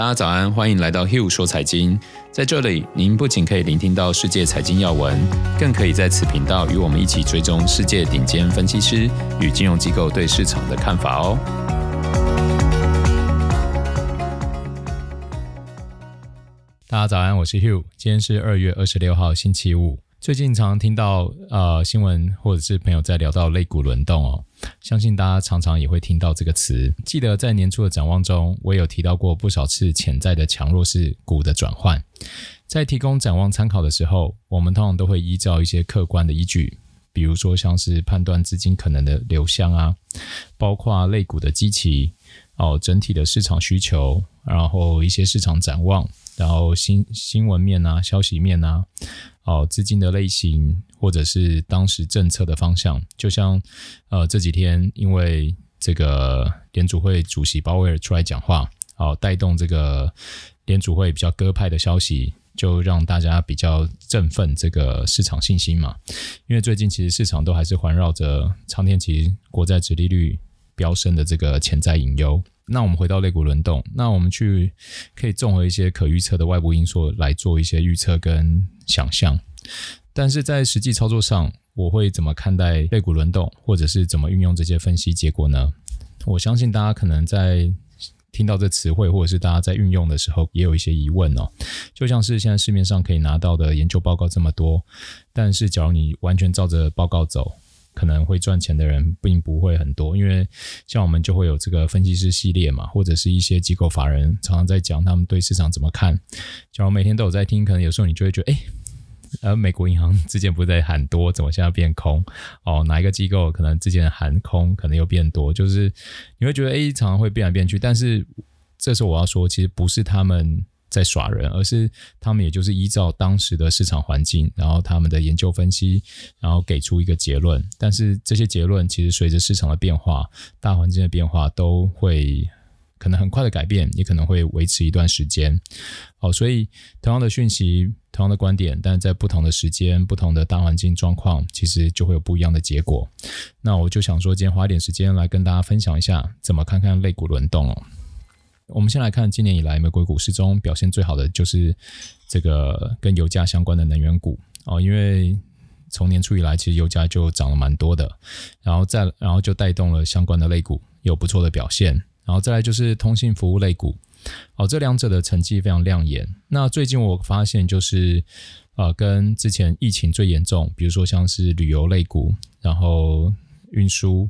大家早安，欢迎来到 Hugh 说财经。在这里，您不仅可以聆听到世界财经要闻，更可以在此频道与我们一起追踪世界顶尖分析师与金融机构对市场的看法哦。大家早安，我是 Hugh，今天是二月二十六号，星期五。最近常听到呃新闻或者是朋友在聊到类股轮动哦，相信大家常常也会听到这个词。记得在年初的展望中，我有提到过不少次潜在的强弱势股的转换。在提供展望参考的时候，我们通常都会依照一些客观的依据，比如说像是判断资金可能的流向啊，包括类股的基期哦，整体的市场需求，然后一些市场展望。然后新新闻面啊，消息面啊，哦，资金的类型，或者是当时政策的方向，就像呃这几天因为这个联储会主席鲍威尔出来讲话，哦，带动这个联储会比较鸽派的消息，就让大家比较振奋这个市场信心嘛。因为最近其实市场都还是环绕着长天期国债殖利率飙升的这个潜在隐忧。那我们回到肋骨轮动，那我们去可以综合一些可预测的外部因素来做一些预测跟想象，但是在实际操作上，我会怎么看待肋骨轮动，或者是怎么运用这些分析结果呢？我相信大家可能在听到这词汇，或者是大家在运用的时候，也有一些疑问哦。就像是现在市面上可以拿到的研究报告这么多，但是假如你完全照着报告走，可能会赚钱的人并不会很多，因为像我们就会有这个分析师系列嘛，或者是一些机构法人常常在讲他们对市场怎么看。假如每天都有在听，可能有时候你就会觉得，哎，呃，美国银行之前不是在喊多，怎么现在变空？哦，哪一个机构可能之前喊空，可能又变多？就是你会觉得，哎，常常会变来变去。但是这时候我要说，其实不是他们。在耍人，而是他们也就是依照当时的市场环境，然后他们的研究分析，然后给出一个结论。但是这些结论其实随着市场的变化、大环境的变化，都会可能很快的改变，也可能会维持一段时间。好，所以同样的讯息、同样的观点，但在不同的时间、不同的大环境状况，其实就会有不一样的结果。那我就想说，今天花点时间来跟大家分享一下，怎么看看类股轮动哦。我们先来看今年以来美国股市中表现最好的就是这个跟油价相关的能源股。哦，因为从年初以来其实油价就涨了蛮多的，然后再然后就带动了相关的类股有不错的表现，然后再来就是通信服务类股。哦，这两者的成绩非常亮眼。那最近我发现就是呃跟之前疫情最严重，比如说像是旅游类股，然后运输。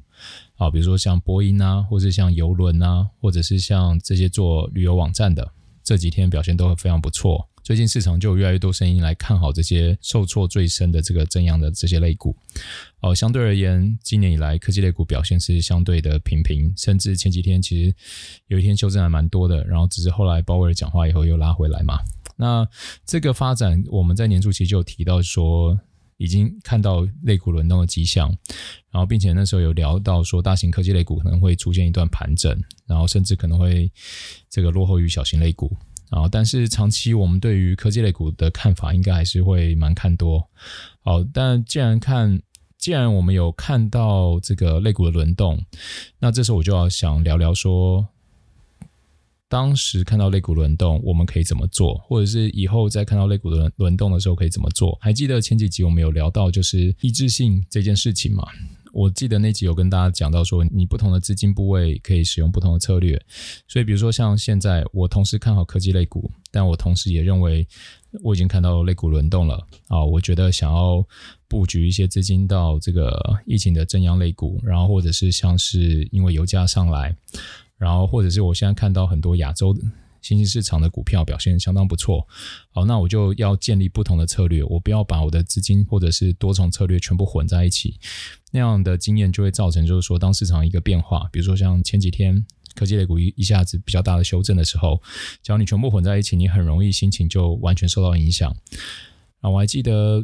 啊，比如说像波音啊，或者像邮轮啊，或者是像这些做旅游网站的，这几天表现都非常不错。最近市场就有越来越多声音来看好这些受挫最深的这个正阳的这些类股。哦，相对而言，今年以来科技类股表现是相对的平平，甚至前几天其实有一天修正还蛮多的，然后只是后来鲍威尔讲话以后又拉回来嘛。那这个发展，我们在年初期就有提到说。已经看到类股轮动的迹象，然后并且那时候有聊到说，大型科技类股可能会出现一段盘整，然后甚至可能会这个落后于小型类股。然后，但是长期我们对于科技类股的看法应该还是会蛮看多。好，但既然看，既然我们有看到这个类股的轮动，那这时候我就要想聊聊说。当时看到肋骨轮动，我们可以怎么做？或者是以后再看到肋骨轮轮动的时候可以怎么做？还记得前几集我们有聊到就是一致性这件事情吗？我记得那集有跟大家讲到说，你不同的资金部位可以使用不同的策略。所以比如说像现在，我同时看好科技类股，但我同时也认为我已经看到类股轮动了啊，我觉得想要布局一些资金到这个疫情的正阳类股，然后或者是像是因为油价上来。然后，或者是我现在看到很多亚洲的新兴市场的股票表现相当不错，好，那我就要建立不同的策略，我不要把我的资金或者是多重策略全部混在一起，那样的经验就会造成，就是说，当市场一个变化，比如说像前几天科技类股一一下子比较大的修正的时候，只要你全部混在一起，你很容易心情就完全受到影响。啊，我还记得，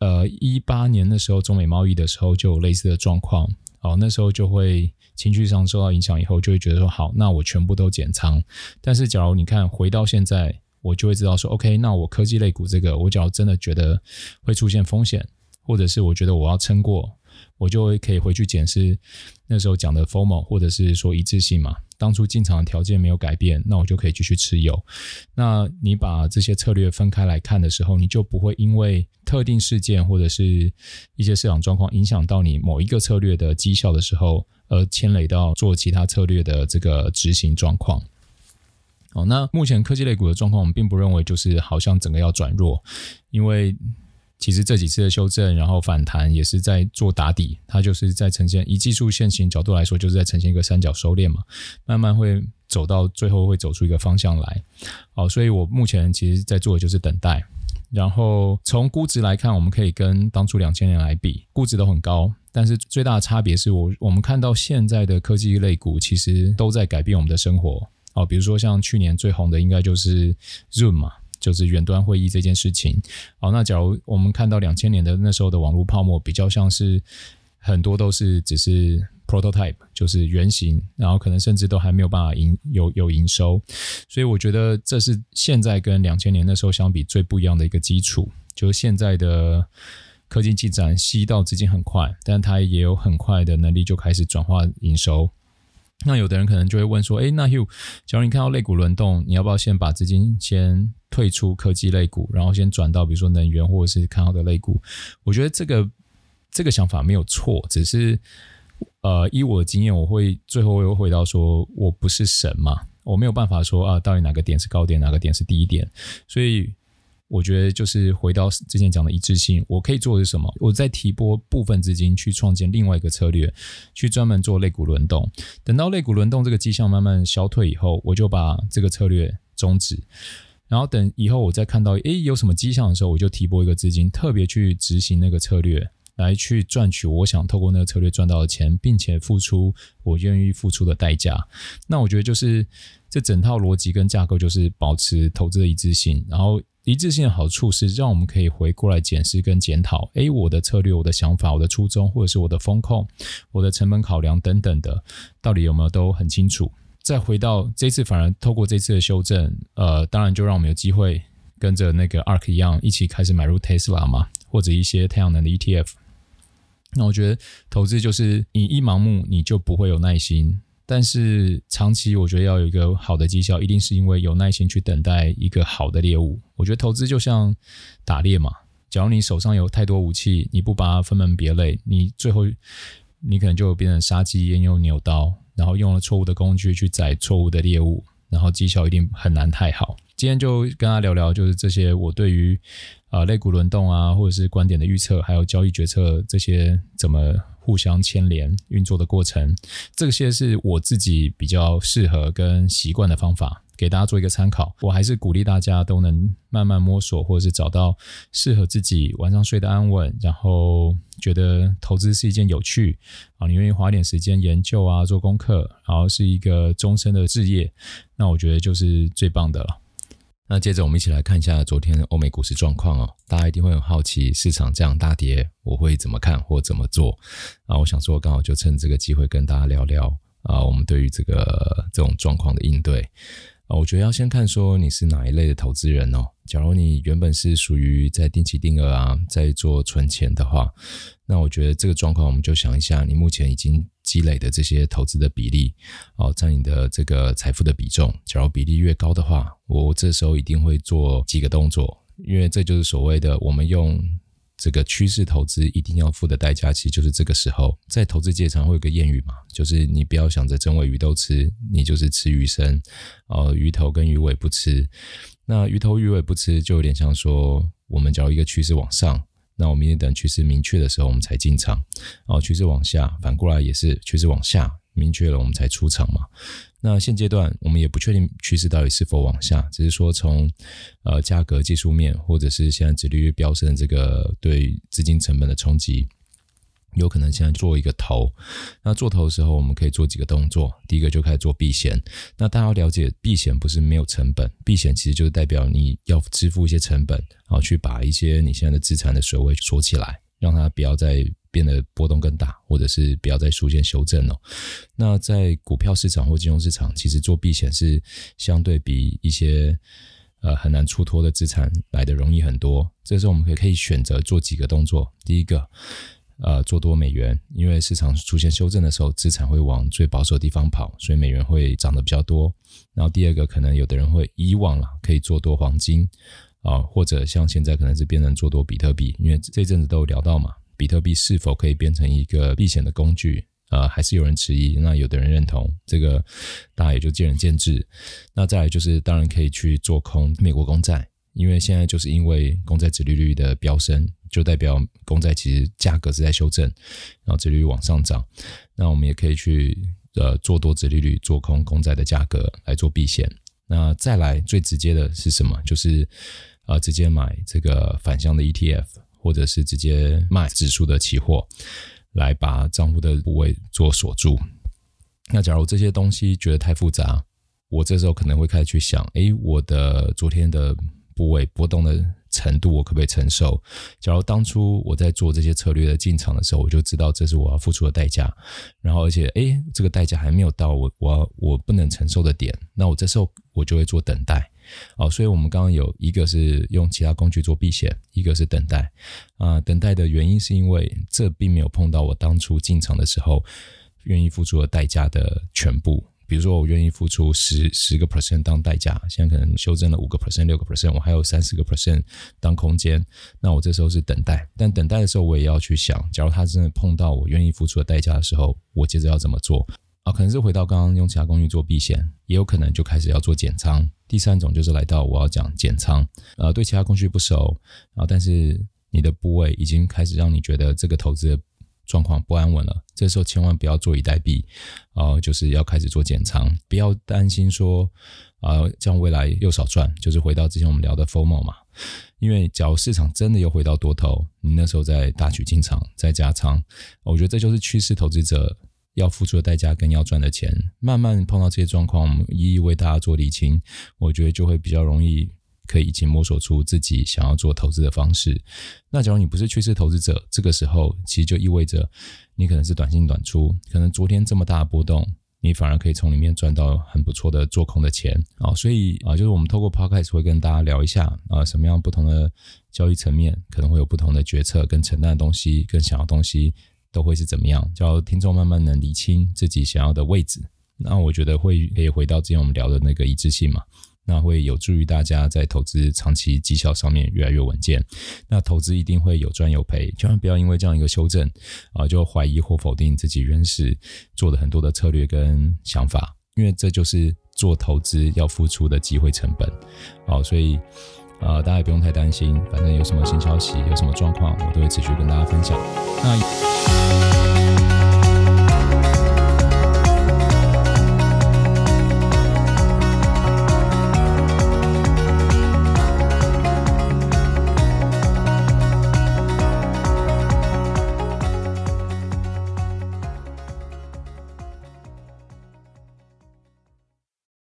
呃，一八年的时候，中美贸易的时候就有类似的状况，好，那时候就会。情绪上受到影响以后，就会觉得说好，那我全部都减仓。但是，假如你看回到现在，我就会知道说，OK，那我科技类股这个，我假如真的觉得会出现风险，或者是我觉得我要撑过，我就会可以回去检视那时候讲的 formal，或者是说一致性嘛。当初进场的条件没有改变，那我就可以继续持有。那你把这些策略分开来看的时候，你就不会因为特定事件或者是一些市场状况影响到你某一个策略的绩效的时候，而牵累到做其他策略的这个执行状况。好，那目前科技类股的状况，我们并不认为就是好像整个要转弱，因为其实这几次的修正，然后反弹也是在做打底，它就是在呈现以技术线型角度来说，就是在呈现一个三角收敛嘛，慢慢会走到最后会走出一个方向来。好，所以我目前其实在做的就是等待。然后从估值来看，我们可以跟当初两千年来比，估值都很高，但是最大的差别是我我们看到现在的科技类股其实都在改变我们的生活。哦，比如说像去年最红的应该就是 Zoom 嘛，就是远端会议这件事情。好，那假如我们看到两千年的那时候的网络泡沫，比较像是很多都是只是 prototype，就是原型，然后可能甚至都还没有办法营有有营收。所以我觉得这是现在跟两千年那时候相比最不一样的一个基础，就是现在的科技进展吸到资金很快，但它也有很快的能力就开始转化营收。那有的人可能就会问说，诶，那 Hugh，假如你看到类股轮动，你要不要先把资金先退出科技类股，然后先转到比如说能源或者是看好的类股？我觉得这个这个想法没有错，只是呃，依我的经验，我会最后又回到说，我不是神嘛，我没有办法说啊，到底哪个点是高点，哪个点是低点，所以。我觉得就是回到之前讲的一致性，我可以做的是什么？我再提拨部分资金去创建另外一个策略，去专门做类股轮动。等到类股轮动这个迹象慢慢消退以后，我就把这个策略终止。然后等以后我再看到诶有什么迹象的时候，我就提拨一个资金，特别去执行那个策略，来去赚取我想透过那个策略赚到的钱，并且付出我愿意付出的代价。那我觉得就是这整套逻辑跟架构就是保持投资的一致性，然后。一致性的好处是，让我们可以回过来检视跟检讨，诶，我的策略、我的想法、我的初衷，或者是我的风控、我的成本考量等等的，到底有没有都很清楚。再回到这次，反而透过这次的修正，呃，当然就让我们有机会跟着那个 ARK 一样，一起开始买入 Tesla 嘛，或者一些太阳能的 ETF。那我觉得投资就是你一盲目，你就不会有耐心。但是长期，我觉得要有一个好的绩效，一定是因为有耐心去等待一个好的猎物。我觉得投资就像打猎嘛，假如你手上有太多武器，你不把它分门别类，你最后你可能就变成杀鸡焉用牛刀，然后用了错误的工具去宰错误的猎物，然后绩效一定很难太好。今天就跟大家聊聊，就是这些我对于啊、呃、类股轮动啊，或者是观点的预测，还有交易决策这些怎么。互相牵连运作的过程，这些是我自己比较适合跟习惯的方法，给大家做一个参考。我还是鼓励大家都能慢慢摸索，或者是找到适合自己晚上睡得安稳，然后觉得投资是一件有趣啊，你愿意花点时间研究啊，做功课，然后是一个终身的事业，那我觉得就是最棒的了。那接着我们一起来看一下昨天欧美股市状况哦。大家一定会很好奇，市场这样大跌，我会怎么看或怎么做？啊，我想说，刚好就趁这个机会跟大家聊聊啊，我们对于这个这种状况的应对。啊，我觉得要先看说你是哪一类的投资人哦。假如你原本是属于在定期定额啊，在做存钱的话，那我觉得这个状况，我们就想一下，你目前已经积累的这些投资的比例，哦，占你的这个财富的比重。假如比例越高的话，我这时候一定会做几个动作，因为这就是所谓的我们用。这个趋势投资一定要付的代价，其实就是这个时候，在投资界常会有个谚语嘛，就是你不要想着整尾鱼都吃，你就是吃鱼身，呃，鱼头跟鱼尾不吃。那鱼头鱼尾不吃，就有点像说，我们假如一个趋势往上，那我明天等趋势明确的时候，我们才进场。哦，趋势往下，反过来也是趋势往下，明确了我们才出场嘛。那现阶段我们也不确定趋势到底是否往下，只是说从呃价格技术面，或者是现在指利率飙升这个对资金成本的冲击，有可能现在做一个头。那做头的时候，我们可以做几个动作。第一个就开始做避险。那大家要了解，避险不是没有成本，避险其实就是代表你要支付一些成本，然后去把一些你现在的资产的水位锁起来，让它不要再。变得波动更大，或者是不要再出现修正哦。那在股票市场或金融市场，其实做避险是相对比一些呃很难出脱的资产来的容易很多。这时候我们可以可以选择做几个动作。第一个，呃做多美元，因为市场出现修正的时候，资产会往最保守的地方跑，所以美元会涨得比较多。然后第二个，可能有的人会以往了可以做多黄金啊、或者像现在可能是变成做多比特币，因为这阵子都有聊到嘛，比特币是否可以变成一个避险的工具？呃，还是有人质疑，那有的人认同，这个大家也就见仁见智。那再来就是，当然可以去做空美国公债。因为现在就是因为公债殖利率的飙升，就代表公债其实价格是在修正，然后殖利率往上涨。那我们也可以去呃做多殖利率，做空公债的价格来做避险。那再来最直接的是什么？就是呃直接买这个反向的 ETF，或者是直接卖指数的期货，来把账户的部位做锁住。那假如这些东西觉得太复杂，我这时候可能会开始去想，哎，我的昨天的。部位波动的程度，我可不可以承受？假如当初我在做这些策略的进场的时候，我就知道这是我要付出的代价。然后，而且，诶，这个代价还没有到我我我不能承受的点，那我这时候我就会做等待。哦，所以我们刚刚有一个是用其他工具做避险，一个是等待。啊，等待的原因是因为这并没有碰到我当初进场的时候愿意付出的代价的全部。比如说，我愿意付出十十个 percent 当代价，现在可能修正了五个 percent、六个 percent，我还有三十个 percent 当空间，那我这时候是等待。但等待的时候，我也要去想，假如他真的碰到我愿意付出的代价的时候，我接着要怎么做？啊，可能是回到刚刚用其他工具做避险，也有可能就开始要做减仓。第三种就是来到我要讲减仓，呃，对其他工具不熟，啊，但是你的部位已经开始让你觉得这个投资状况不安稳了，这时候千万不要坐以待毙，啊、呃，就是要开始做减仓，不要担心说，啊、呃，这样未来又少赚，就是回到之前我们聊的 FOMO 嘛，因为假如市场真的又回到多头，你那时候再大举进场再加仓，我觉得这就是趋势投资者要付出的代价跟要赚的钱，慢慢碰到这些状况，我们一一为大家做理清，我觉得就会比较容易。可以已经摸索出自己想要做投资的方式。那假如你不是趋势投资者，这个时候其实就意味着你可能是短进短出，可能昨天这么大的波动，你反而可以从里面赚到很不错的做空的钱啊。所以啊，就是我们透过 Podcast 会跟大家聊一下啊，什么样不同的交易层面可能会有不同的决策跟承担的东西，跟想要的东西都会是怎么样，叫听众慢慢能理清自己想要的位置。那我觉得会可以回到之前我们聊的那个一致性嘛。那会有助于大家在投资长期绩效上面越来越稳健。那投资一定会有赚有赔，千万不要因为这样一个修正啊，就怀疑或否定自己原始做的很多的策略跟想法，因为这就是做投资要付出的机会成本。好，所以啊，大家也不用太担心，反正有什么新消息，有什么状况，我都会持续跟大家分享。那。